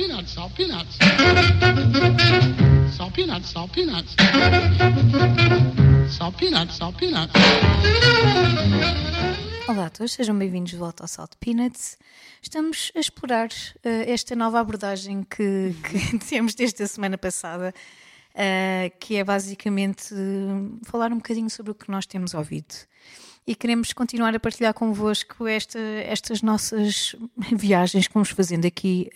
peanuts, salt peanuts. Salt peanuts, salt peanuts. Salt peanuts, salt peanuts. Olá a todos, sejam bem-vindos de volta ao Salt Peanuts. Estamos a explorar uh, esta nova abordagem que, que temos desde a semana passada, uh, que é basicamente uh, falar um bocadinho sobre o que nós temos ouvido. E queremos continuar a partilhar convosco esta, estas nossas viagens que vamos fazendo aqui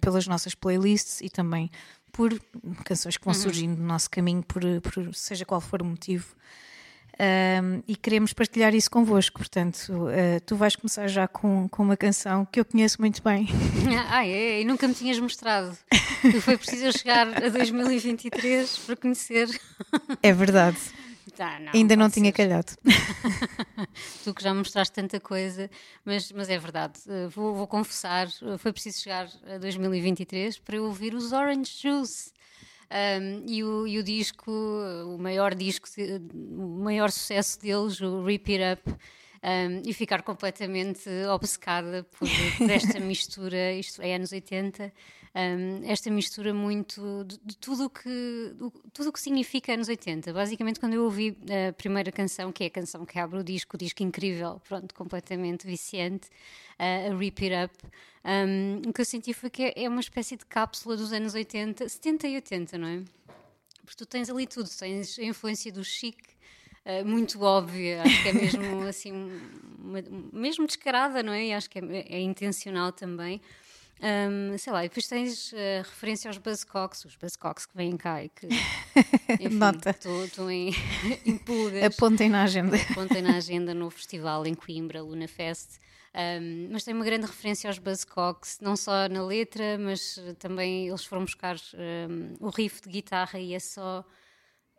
pelas nossas playlists e também por canções que vão surgindo no nosso caminho, por, por seja qual for o motivo. Um, e queremos partilhar isso convosco. Portanto, uh, tu vais começar já com, com uma canção que eu conheço muito bem. Ah, é? E nunca me tinhas mostrado. que foi preciso chegar a 2023 para conhecer. É verdade. Tá, não, Ainda não tinha calhado. tu que já mostraste tanta coisa, mas, mas é verdade. Uh, Vou, vou confessar, uh, foi preciso chegar a 2023 para eu ouvir os Orange Juice. Um, e, o, e o disco, o maior disco, o maior sucesso deles, o Rip It Up, um, e ficar completamente obcecada por, por esta mistura, isto é anos 80, um, esta mistura muito de, de tudo o que do- tudo o que significa anos 80. Basicamente, quando eu ouvi a primeira canção, que é a canção que abre o disco, o disco incrível, pronto, completamente viciante, uh, a Rip It Up, um, o que eu senti foi que é, é uma espécie de cápsula dos anos 80, 70 e 80, não é? Porque tu tens ali tudo, tens a influência do chic, eh, muito óbvia, acho que é mesmo assim, uma- mesmo descarada, não é? E acho que é, é intencional também. Ahm, sei lá, e depois tens eh, referência aos Buzzcocks, os Buzzcocks que vêm cá e que. Enfim, Nota. Estou em, em pulgas Apontem na agenda. apontem na agenda no festival em Coimbra, Luna Fest. Um, mas tem uma grande referência aos Buzzcocks, não só na letra, mas eh, também eles foram buscar um, o riff de guitarra e é só,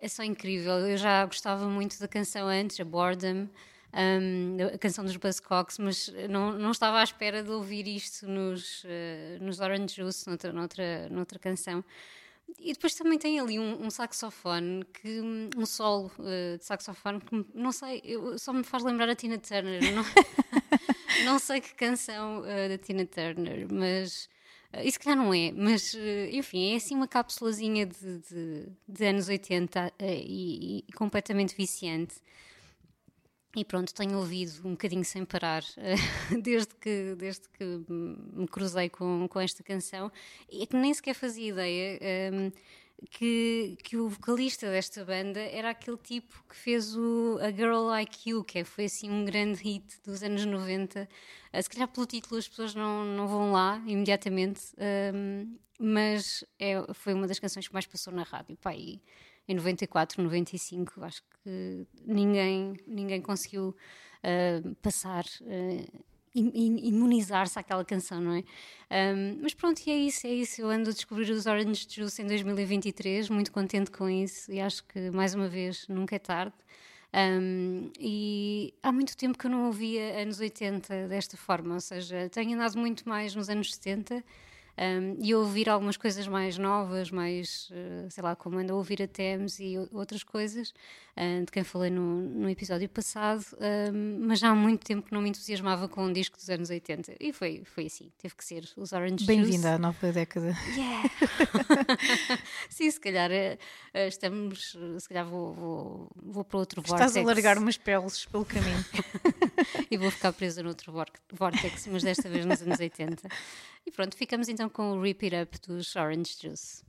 é só incrível. Eu já gostava muito da canção antes, a Boredom, um, a canção dos Buzzcocks, mas não, não estava à espera de ouvir isto nos, eh, nos Orange Juice, noutra, noutra, noutra canção. E depois também tem ali um, um saxofone, que, um solo eh, de saxofone que não sei, eu- só me faz lembrar a Tina Turner. Não, não sei que canção eh, da Tina Turner, mas eh, isso calhar não é, mas eh, enfim, é assim uma cápsulazinha de, de, de anos 80 eh, e, e completamente viciante. E pronto, tenho ouvido um bocadinho sem parar desde que, desde que me cruzei com, com esta canção e é que nem sequer fazia ideia ehm, que, que o vocalista desta banda era aquele tipo que fez o A Girl Like You, que é- foi assim um grande hit dos anos 90. Eh, se calhar pelo título as pessoas não, não vão lá imediatamente, ehm, mas é, foi uma das canções que mais passou na rádio. Pá, e em 94, 95, acho que ninguém, ninguém conseguiu ah, passar, ah, im- imunizar-se àquela canção, não é? Ahm, mas pronto, e é isso, é isso. Eu ando a descobrir os Orange Juice em 2023, muito contente com isso e acho que, mais uma vez, nunca é tarde. Um, e há muito tempo que eu não ouvia anos 80 desta forma, ou seja, tenho andado muito mais nos anos 70 um, e a ouvir algumas coisas mais novas, mais, eh, sei lá, como ando a ouvir a Thames e outras coisas, ah, de quem falei no, no episódio passado, um, mas já há muito tempo que não me entusiasmava com um disco dos anos 80 e foi, foi assim, teve que ser os Orange Juice. Bem-vinda à nova década. Yeah! Sim, se calhar eh, eh, estamos, se calhar vou, vou, vou para outro Estás a vórtex largar umas peles pelo caminho. e vou ficar presa noutro vor- vórtex, mas desta vez nos anos 80. E pronto, ficamos então com o Rip It Up dos Orange Juice.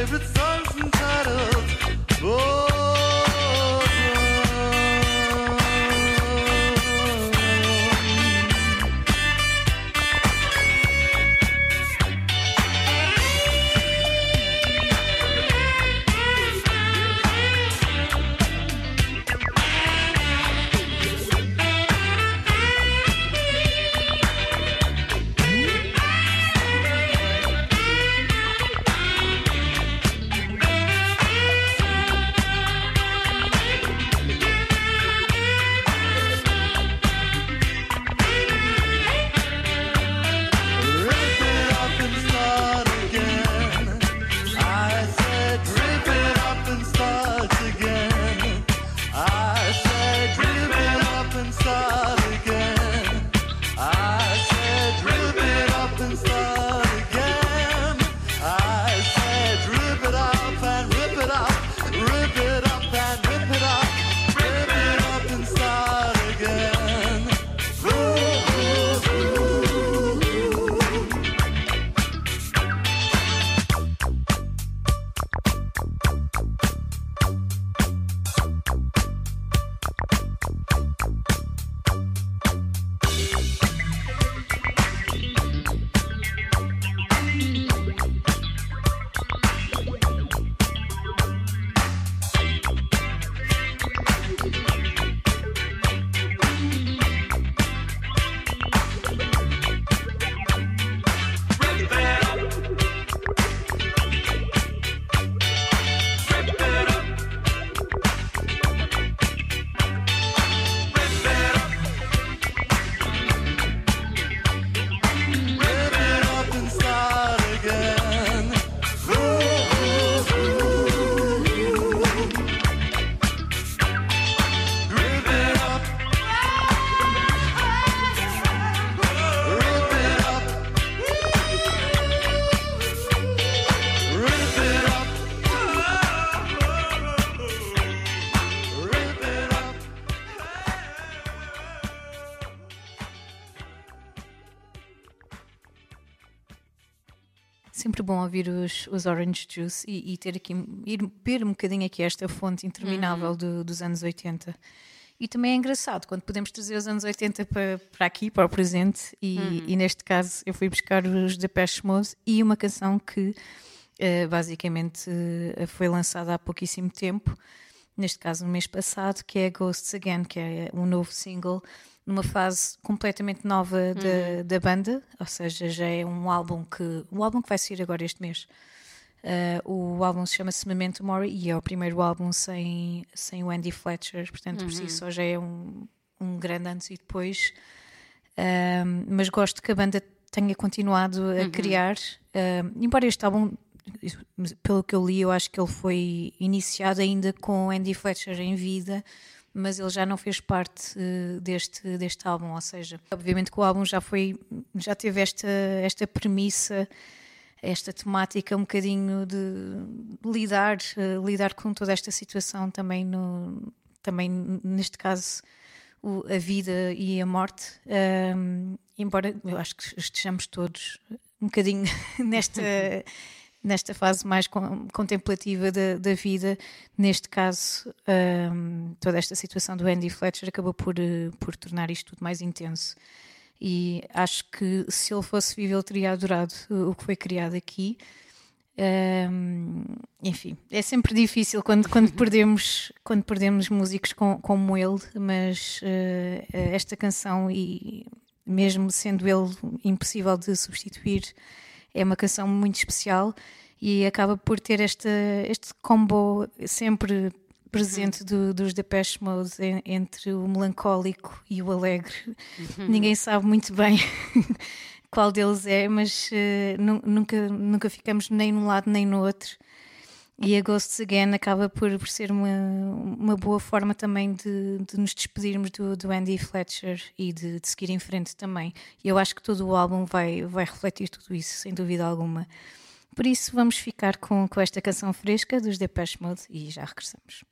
everything bom ouvir os, os Orange Juice e, e ter aqui, ir beber um bocadinho aqui esta fonte interminável do- dos anos 80. E também é engraçado quando podemos trazer os anos 80 para, para aqui, para o presente, e, e neste caso eu fui buscar os Depeche Mode e uma canção que eh, basicamente eh, foi lançada há pouquíssimo tempo, neste caso no mês passado, que é Ghosts Again, que é um novo single numa fase completamente nova da, da banda, ou seja, já é um álbum que um álbum que vai sair agora este mês. Uh, o álbum se chama-se Memento Mori e é o primeiro álbum sem, sem o Andy Fletcher, portanto, por si só já é um, um grande antes e depois. Um, mas gosto que a banda tenha continuado a criar, um, embora este álbum, pelo que eu li, eu acho que ele foi iniciado ainda com Andy Fletcher em vida, mas ele já não fez parte uh, deste, deste álbum, ou seja, obviamente que o álbum já foi, já teve esta, esta premissa esta temática um bocadinho de lidar, uh, lidar com toda esta situação também no também neste caso o, a vida e a morte. Um, embora eu acho que estejamos todos um bocadinho nesta nesta fase mais con contemplativa da, da, vida. Neste caso um, toda esta situação do Andy Fletcher acabou por, uh, por tornar isto tudo mais intenso. E acho que se ele fosse vivo ele teria adorado o que foi criado aqui. Um, enfim, é sempre difícil quando, quando, perdemos, quando perdemos músicos com, como ele, mas uh, esta canção, e mesmo sendo ele impossível de substituir, é uma canção muito especial e acaba por ter esta, este combo sempre presente do, dos Depeche Mode entre o melancólico e o alegre. Uhum. Ninguém sabe muito bem qual deles é, mas uh, nunca, nunca ficamos nem num lado nem no outro. E a Ghosts Again acaba por, por ser uma, uma boa forma também de, de nos despedirmos do, do Andy Fletcher e de, de, seguir em frente também. E eu acho que todo o álbum vai, vai refletir tudo isso, sem dúvida alguma. Por isso, vamos ficar com, com esta canção fresca dos Depeche Mode e já regressamos.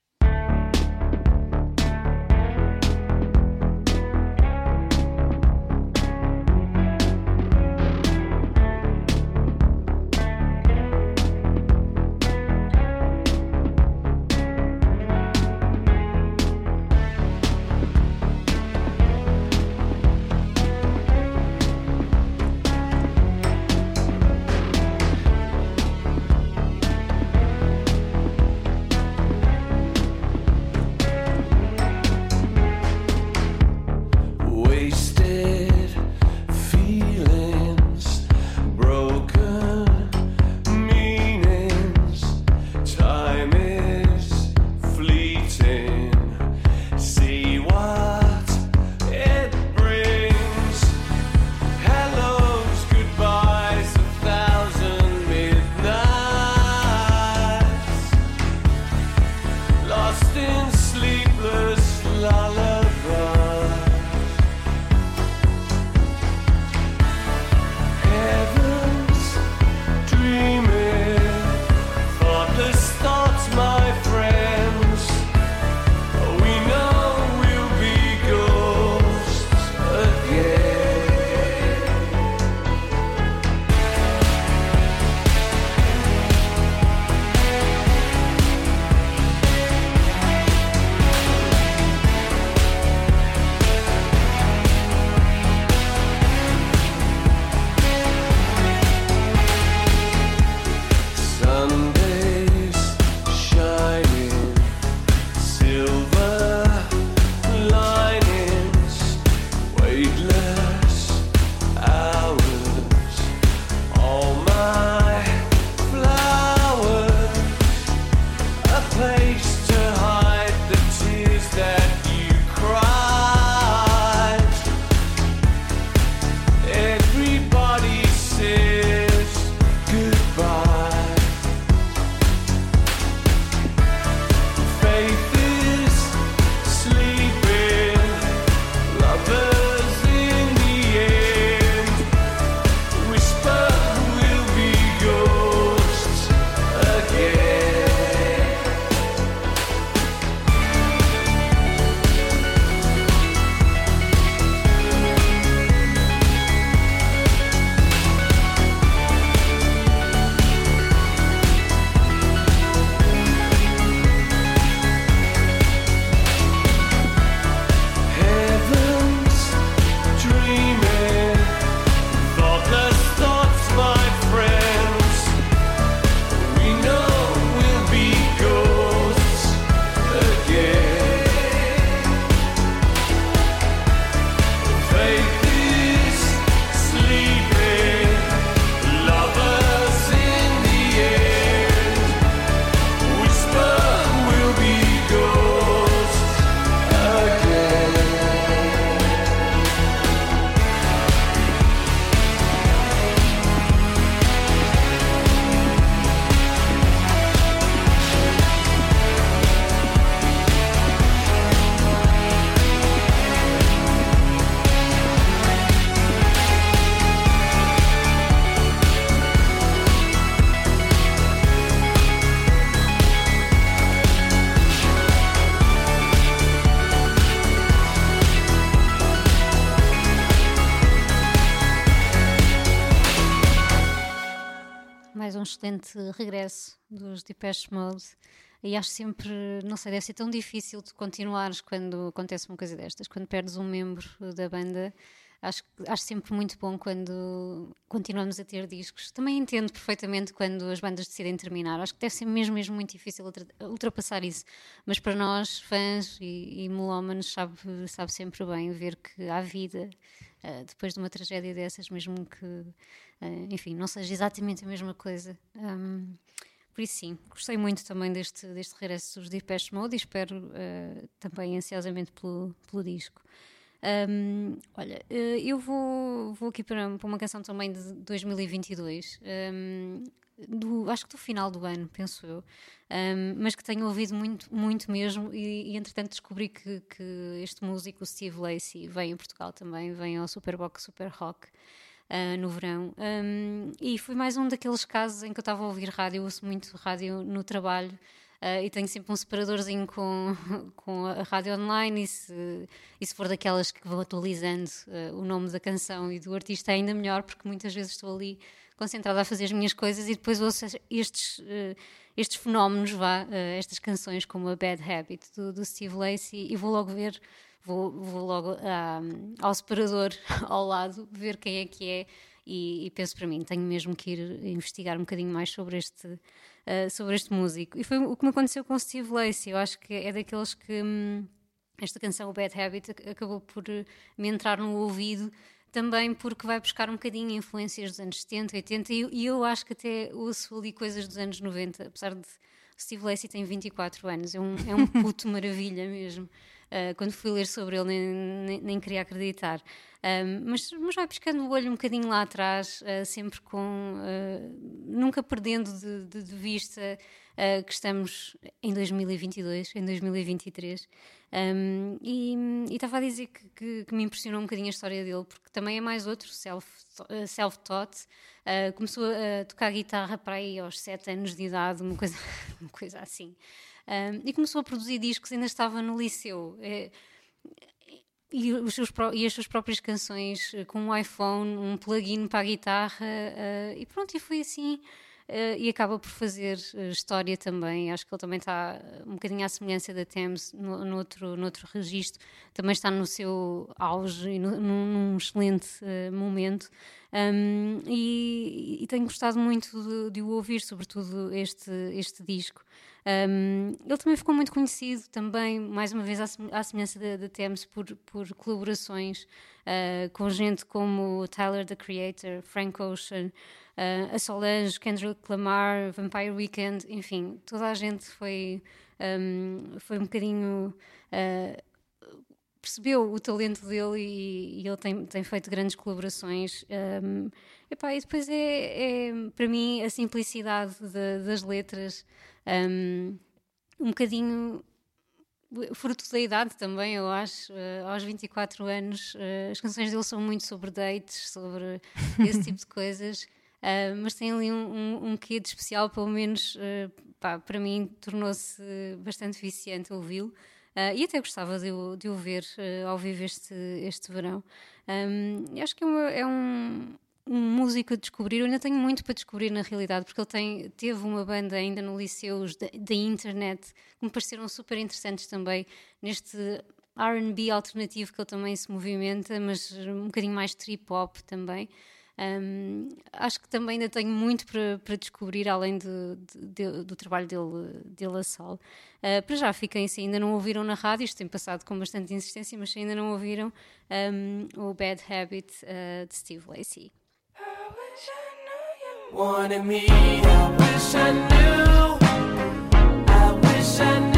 Mais um excelente regresso dos Depeche Mode. E acho sempre, não sei, deve ser tão difícil de continuares quando acontece uma coisa destas, quando perdes um membro da banda. Acho, acho sempre muito bom quando continuamos a ter discos. Também entendo perfeitamente quando as bandas decidem terminar. Acho que deve ser mesmo, mesmo muito difícil ultra- ultrapassar isso. Mas para nós, fãs e, e melómanos, sabe, sabe sempre bem ver que há vida eh, depois de uma tragédia dessas, mesmo que, eh, enfim, não seja exatamente a mesma coisa. Ahm, por isso, sim, gostei muito também deste, deste regresso dos Depeche Mode e espero eh, também ansiosamente pelo, pelo disco. Ahm, olha, eh, eu vou, vou aqui para, para uma canção também de 2022, ahm, do, acho que do final do ano, penso eu, ahm, mas que tenho ouvido muito, muito mesmo. E, e entretanto descobri que, que este músico, Steve Lacey, vem a Portugal também, vem ao Superbox Super Rock. Ah, no verão. Um, e foi mais um daqueles casos em que eu estava a ouvir rádio, ouço muito rádio no trabalho. ah, e tenho sempre um separadorzinho com, com a rádio online, e se, e se for daquelas que vou atualizando ah, o nome da canção e do artista, é ainda melhor, porque muitas vezes estou ali concentrada a fazer as minhas coisas e depois ouço estes, eh, estes fenómenos, vá, estas canções como a Bad Habit do, do Steve Lacey e vou logo ver, vou, vou logo ah, ao separador ao lado ver quem é que é e, e penso para mim, tenho mesmo que ir investigar um bocadinho mais sobre este, eh, sobre este músico. E foi o que me aconteceu com Steve Lacey, eu acho que é daqueles que... hum, esta canção, o Bad Habit, ac- acabou por eh, me entrar no ouvido também porque vai buscar um bocadinho influências dos anos 70, 80 e, e eu acho que até ouço ali coisas dos anos 90, apesar de Steve Lacey tem 24 anos, é um, é um puto maravilha mesmo. Uh, quando fui ler sobre ele nem, nem, nem queria acreditar. Um, mas, mas vai pescando o olho um bocadinho lá atrás, uh, sempre com. uh, nunca perdendo de, de- de vista uh, que estamos em 2022, em 2023. Um, e estava a dizer que, que- que me impressionou um bocadinho a história dele, porque também é mais outro self- self-taught. Uh, começou a tocar guitarra para aí aos 7 anos de idade, uma coisa, uma coisa assim. Um, e começou a produzir discos, ainda estava no liceu. É, e, os seus e as suas próprias canções eh, com um iPhone, um plugin para a guitarra, eh, e pronto, e foi assim. eh, e acaba por fazer história também. Acho que ele também está um bocadinho à semelhança da Thames no, noutro, noutro registro. Também está no seu auge e no- num, num excelente eh, momento. Um, e, e tenho gostado muito de, de o ouvir, sobretudo este, este disco. Um, ele também ficou muito conhecido, também, mais uma vez, à sem- à semelhança da, Thames, por, por colaborações uh, com gente como Tyler, the Creator, Frank Ocean, uh, a Solange, Kendrick Lamar, Vampire Weekend, enfim, toda a gente foi, um, foi um bocadinho. uh, percebeu o talento dele e, e ele tem, tem feito grandes colaborações. Um, epá, e depois é, é, para mim, a simplicidade da- das letras, um, um bocadinho fruto da idade também, eu acho. Uh, aos 24 anos, uh, as canções dele são muito sobre dates, sobre esse tipo de coisas. Uh, mas tem ali um, um, um quê de especial, pelo menos pá, para mim tornou-se bastante viciante ouvi-lo. Uh, e até gostava de, de o ver uh, ao vivo este, este verão. Um, acho que é, uma- é um, um músico a descobrir. Eu ainda tenho muito para descobrir na realidade, porque ele tem, teve uma banda ainda no liceu da internet que me pareceram super interessantes também neste RB alternativo que ele também se movimenta, mas um bocadinho mais trip hop também. Um, acho que também ainda tenho muito para, para descobrir, além de- de- de- do trabalho dele, dele a solo. Uh, para já fiquem, se ainda não ouviram na rádio, isto tem passado com bastante insistência, mas se ainda não ouviram, um, o Bad Habit uh, de Steve Lacey. wanted me. I wish I knew. I wish I knew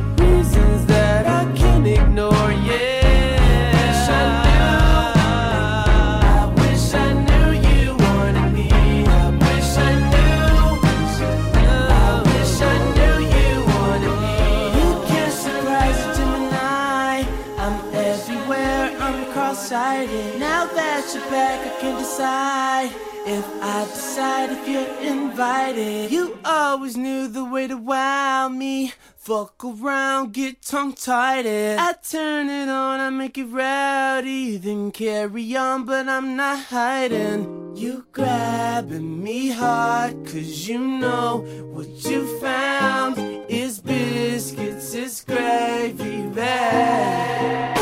If I decide if you're invited. You always knew the way to wow me. Fuck around, get tongue tied. I turn it on, I make it rowdy, then carry on, but I'm not hiding. You grabbing me hard, cause you know what you found is biscuits, is gravy bag.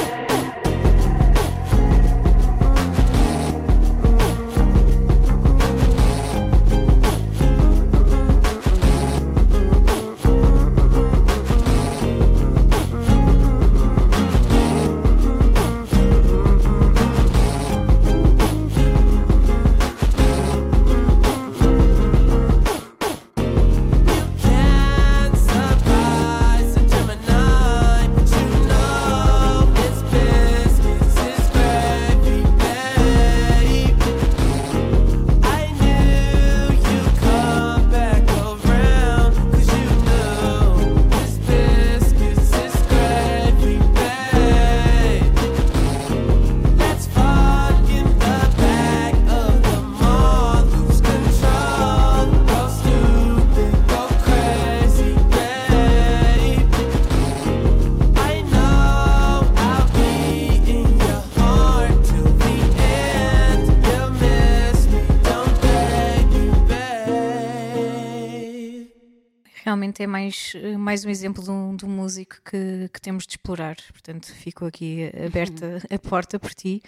Realmente é mais, eh, mais um exemplo de um, de um músico que, que temos de explorar. Portanto, fico aqui aberta a porta por ti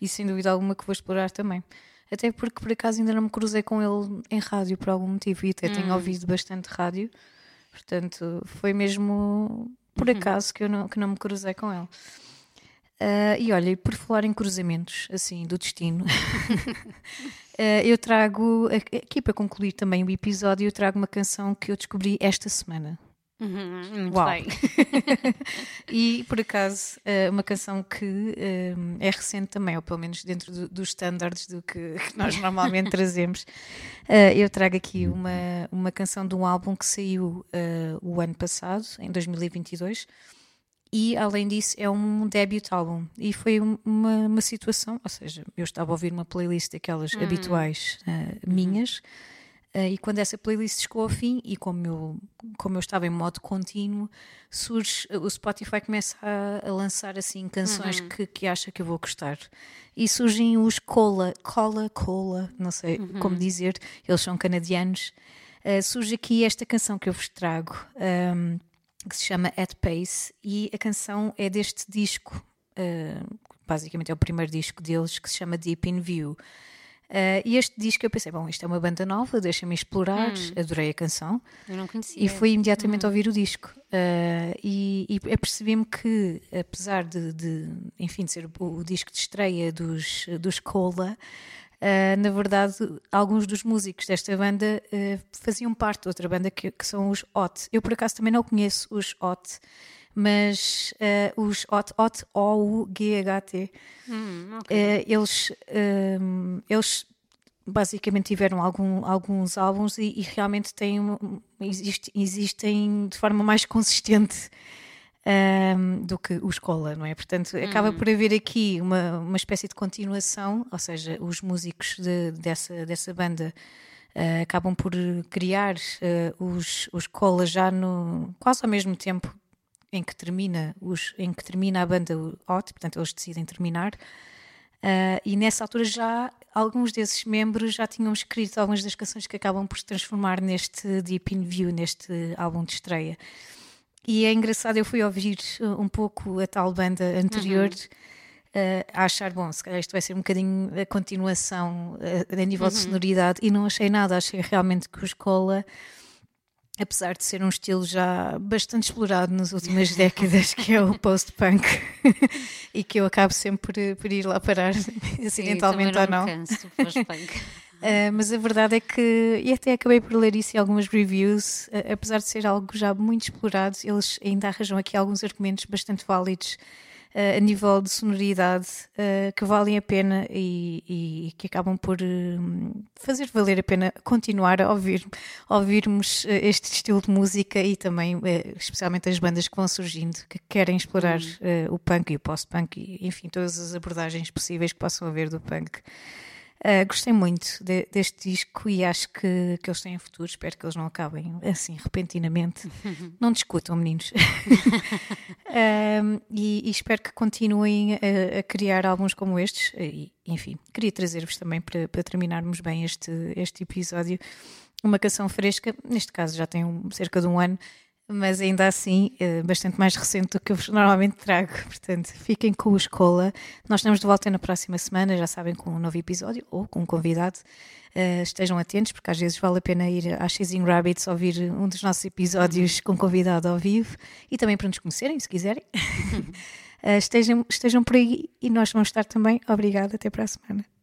e sem dúvida alguma que vou explorar também. Até porque por acaso ainda não me cruzei com ele em rádio por algum motivo e até tenho ouvido bastante rádio. Portanto, foi mesmo por acaso que eu não, que não me cruzei com ele. Ah, e olha, e por falar em cruzamentos, assim, do destino, eu trago, a- aqui para concluir também o episódio, eu trago uma canção que eu descobri esta semana. Uhum, Uau. e por acaso, ah, uma canção que é recente também, ou pelo menos dentro do- dos standards do que, nós normalmente trazemos. Eu trago aqui uma, uma canção de um álbum que saiu o ano passado, em 2022 e além disso é um debut álbum. E foi um- uma, uma situação, ou seja, eu estava a ouvir uma playlist daquelas habituais ah, minhas ah, e quando essa playlist chegou ao fim e como eu, como eu estava em modo contínuo surge, o Spotify começa a, a lançar assim canções que, que acha que eu vou gostar. E surgem os Cola, Cola, Cola, não sei como dizer, eles são canadianos. Uh, surge aqui esta canção que eu vos trago, um, que se chama At Pace, e a canção é deste disco, uh, basicamente é o primeiro disco deles, que se chama Deep in View. Uh, e este disco eu pensei, bom, isto é uma banda nova, deixa-me explorar, adorei a canção. Eu não conhecia. E fui imediatamente ouvir o disco. Uh, e e apercebi-me que, apesar de, de, enfim, de ser o, o disco de estreia dos, dos Cola, uh, na verdade, alguns dos músicos desta banda uh, faziam parte de outra banda que, que são os Hot. Eu, por acaso, também não conheço os Hot, mas uh, os Hot, Hot, O-U-G-H-T, Hum, ok. eh, eles, eles basicamente tiveram algum- alguns álbuns e, e realmente têm, existe- existem de forma mais consistente ehm, do que o Escola, não é? Portanto, acaba por haver aqui uma, uma espécie de continuação, ou seja, os músicos de- dessa, dessa banda eh, acabam por criar eh, os, os Cola já no, quase ao mesmo tempo em que termina os em que termina a banda Hot, portanto eles decidem terminar Ah, e nessa altura já alguns desses membros já tinham escrito algumas das canções que acabam por se transformar neste Deep in View, neste álbum de estreia. E é engraçado, eu fui ouvir uh, um pouco a tal banda anterior uh, a achar, bom, se calhar isto vai ser um bocadinho a continuação uh, a nível de sonoridade e não achei nada, achei realmente que o Escola apesar de ser um estilo já bastante explorado nas últimas décadas, que é o post-punk, e que eu acabo sempre por, por ir lá parar, acidentalmente Sim, ou também não. canso post-punk. Uh, mas a verdade é que, e até acabei por ler isso em algumas reviews, uh, apesar de ser algo já muito explorado, eles ainda arranjam aqui alguns argumentos bastante válidos uh, a nível de sonoridade que valem a pena e, e que acabam por fazer valer a pena continuar a ouvir, ouvirmos este estilo de música e também, especialmente as bandas que vão surgindo, que querem explorar uh, o punk e o post-punk e, enfim, todas as abordagens possíveis que possam haver do punk. Uh, gostei muito de- deste disco e acho que, que eles têm futuro. Espero que eles não acabem assim repentinamente. não discutam, meninos. Um, e, e espero que continuem a, a criar álbuns como estes. E, enfim, queria trazer-vos também para, para terminarmos bem este, este episódio uma canção fresca. Neste caso já tem um- cerca de um ano, mas ainda assim eh, bastante mais recente do que eu vos normalmente trago. Portanto, fiquem com o Escola. Nós estamos de volta na próxima semana, já sabem, com um novo episódio ou com um convidado. Eh, estejam atentos, porque às vezes vale a pena ir à Chasing Rabbits ouvir um dos nossos episódios com convidado ao vivo e também para nos conhecerem, se quiserem. Eh, estejam, estejam por aí e nós vamos estar também. Obrigada, até para a semana.